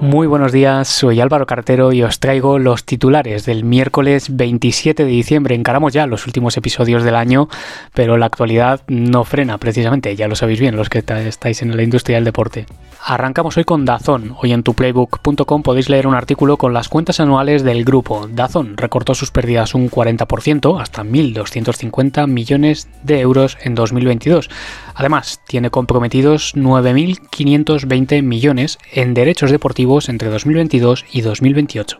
Muy buenos días, soy Álvaro Cartero y os traigo los titulares del miércoles 27 de diciembre. Encaramos ya los últimos episodios del año, pero la actualidad no frena precisamente, ya lo sabéis bien los que estáis en la industria del deporte. Arrancamos hoy con Dazón. Hoy en tuplaybook.com podéis leer un artículo con las cuentas anuales del grupo. Dazón recortó sus pérdidas un 40%, hasta 1.250 millones de euros en 2022. Además, tiene comprometidos 9.520 millones en derechos deportivos entre 2022 y 2028.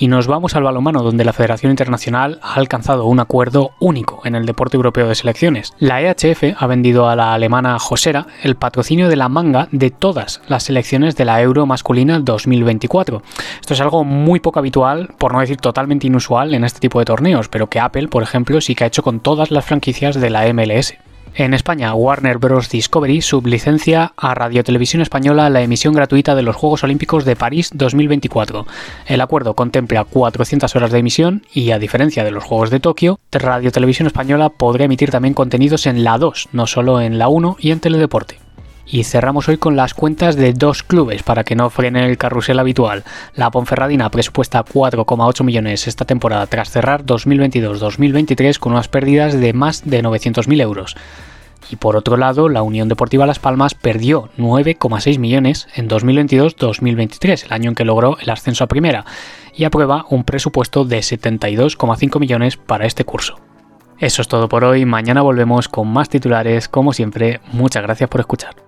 Y nos vamos al balonmano, donde la Federación Internacional ha alcanzado un acuerdo único en el deporte europeo de selecciones. La EHF ha vendido a la alemana Josera el patrocinio de la manga de todas las selecciones de la Euro masculina 2024. Esto es algo muy poco habitual, por no decir totalmente inusual en este tipo de torneos, pero que Apple, por ejemplo, sí que ha hecho con todas las franquicias de la MLS. En España, Warner Bros. Discovery sublicencia a Radio Televisión Española la emisión gratuita de los Juegos Olímpicos de París 2024. El acuerdo contempla 400 horas de emisión y, a diferencia de los Juegos de Tokio, Radio Televisión Española podrá emitir también contenidos en la 2, no solo en la 1 y en Teledeporte. Y cerramos hoy con las cuentas de dos clubes para que no frene el carrusel habitual. La Ponferradina presupuesta 4,8 millones esta temporada tras cerrar 2022-2023 con unas pérdidas de más de 900.000 euros. Y por otro lado, la Unión Deportiva Las Palmas perdió 9,6 millones en 2022-2023, el año en que logró el ascenso a primera, y aprueba un presupuesto de 72,5 millones para este curso. Eso es todo por hoy, mañana volvemos con más titulares, como siempre, muchas gracias por escuchar.